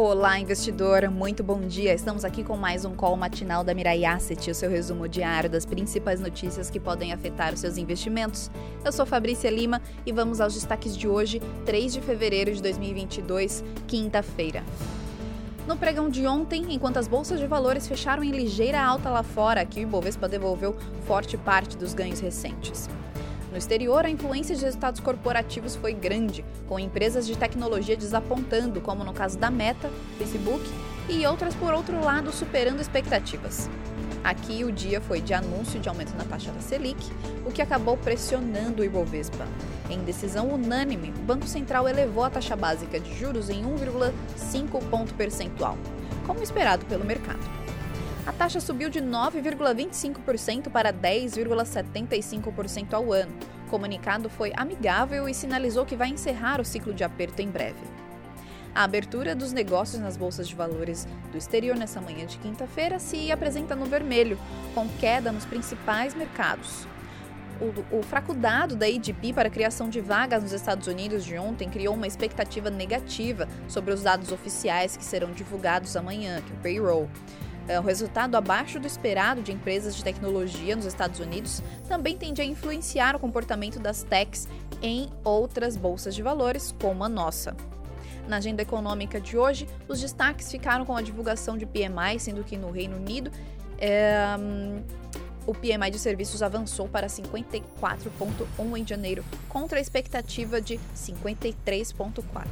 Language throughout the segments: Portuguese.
Olá, investidor, muito bom dia. Estamos aqui com mais um call matinal da Mirai Asset, o seu resumo diário das principais notícias que podem afetar os seus investimentos. Eu sou Fabrícia Lima e vamos aos destaques de hoje, 3 de fevereiro de 2022, quinta-feira. No pregão de ontem, enquanto as bolsas de valores fecharam em ligeira alta lá fora, aqui o Ibovespa devolveu forte parte dos ganhos recentes. No exterior, a influência de resultados corporativos foi grande, com empresas de tecnologia desapontando, como no caso da Meta, Facebook, e outras, por outro lado, superando expectativas. Aqui, o dia foi de anúncio de aumento na taxa da Selic, o que acabou pressionando o Ibovespa. Em decisão unânime, o Banco Central elevou a taxa básica de juros em 1,5 ponto percentual, como esperado pelo mercado a taxa subiu de 9,25% para 10,75% ao ano. O comunicado foi amigável e sinalizou que vai encerrar o ciclo de aperto em breve. A abertura dos negócios nas bolsas de valores do exterior nessa manhã de quinta-feira se apresenta no vermelho, com queda nos principais mercados. O, o, fraco dado da ADP para a criação de vagas nos Estados Unidos de ontem criou uma expectativa negativa sobre os dados oficiais que serão divulgados amanhã, que é o payroll. É, o resultado abaixo do esperado de empresas de tecnologia nos Estados Unidos também tende a influenciar o comportamento das techs em outras bolsas de valores, como a nossa. Na agenda econômica de hoje, os destaques ficaram com a divulgação de PMI, sendo que no Reino Unido é, o PMI de serviços avançou para 54,1 em janeiro, contra a expectativa de 53,4.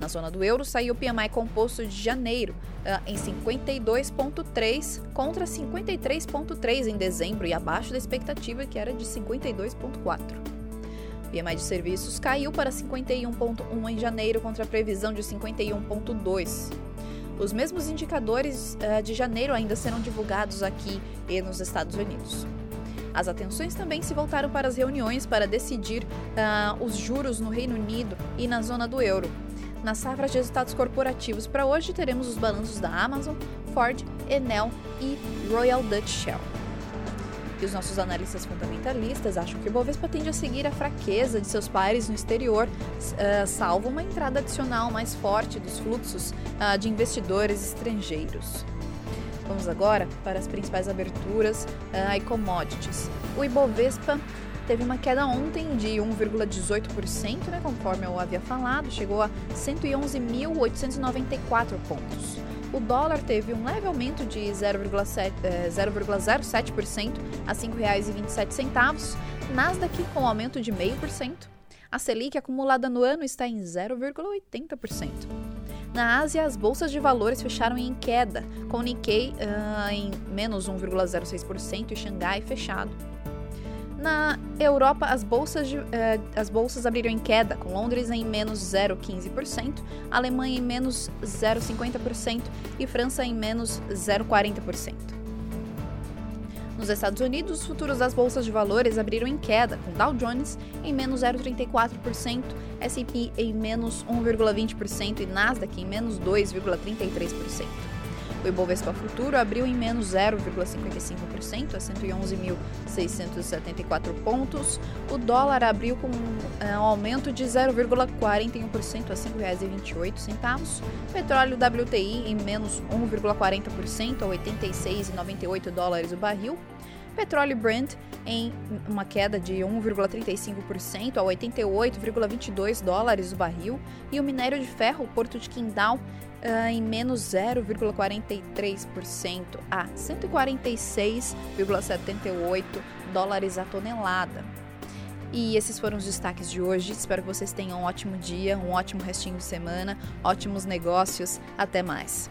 Na zona do euro, saiu o PMI composto de janeiro uh, em 52,3 contra 53,3 em dezembro e abaixo da expectativa que era de 52,4. O PMI de serviços caiu para 51,1 em janeiro contra a previsão de 51,2. Os mesmos indicadores uh, de janeiro ainda serão divulgados aqui e nos Estados Unidos. As atenções também se voltaram para as reuniões para decidir uh, os juros no Reino Unido e na zona do euro, na safra de resultados corporativos para hoje teremos os balanços da Amazon, Ford, Enel e Royal Dutch Shell. E os nossos analistas fundamentalistas acham que o Bovespa tende a seguir a fraqueza de seus pares no exterior, uh, salvo uma entrada adicional mais forte dos fluxos uh, de investidores estrangeiros. Vamos agora para as principais aberturas uh, e commodities. O Ibovespa teve uma queda ontem de 1,18%, né, conforme eu havia falado, chegou a 111.894 pontos. O dólar teve um leve aumento de 0,07% eh, a R$ 5,27. Nasdaq com aumento de 0,5%. A Selic acumulada no ano está em 0,80%. Na Ásia, as bolsas de valores fecharam em queda, com o Nikkei uh, em menos 1,06% e Xangai fechado. Na Europa, as bolsas, de, eh, as bolsas abriram em queda, com Londres em menos 0,15%, Alemanha em menos 0,50% e França em menos 0,40%. Nos Estados Unidos, os futuros das bolsas de valores abriram em queda, com Dow Jones em menos 0,34%, S&P em menos 1,20% e Nasdaq em menos 2,33%. O Ibovespa Futuro abriu em menos 0,55% a 111.674 pontos. O dólar abriu com é, um aumento de 0,41% a R$ 5,28. Petróleo WTI em menos 1,40% a 86,98 dólares o barril. Petróleo Brent em uma queda de 1,35% a 88,22 dólares o barril e o minério de ferro Porto de Quindal uh, em menos 0,43% a 146,78 dólares a tonelada. E esses foram os destaques de hoje. Espero que vocês tenham um ótimo dia, um ótimo restinho de semana, ótimos negócios. Até mais.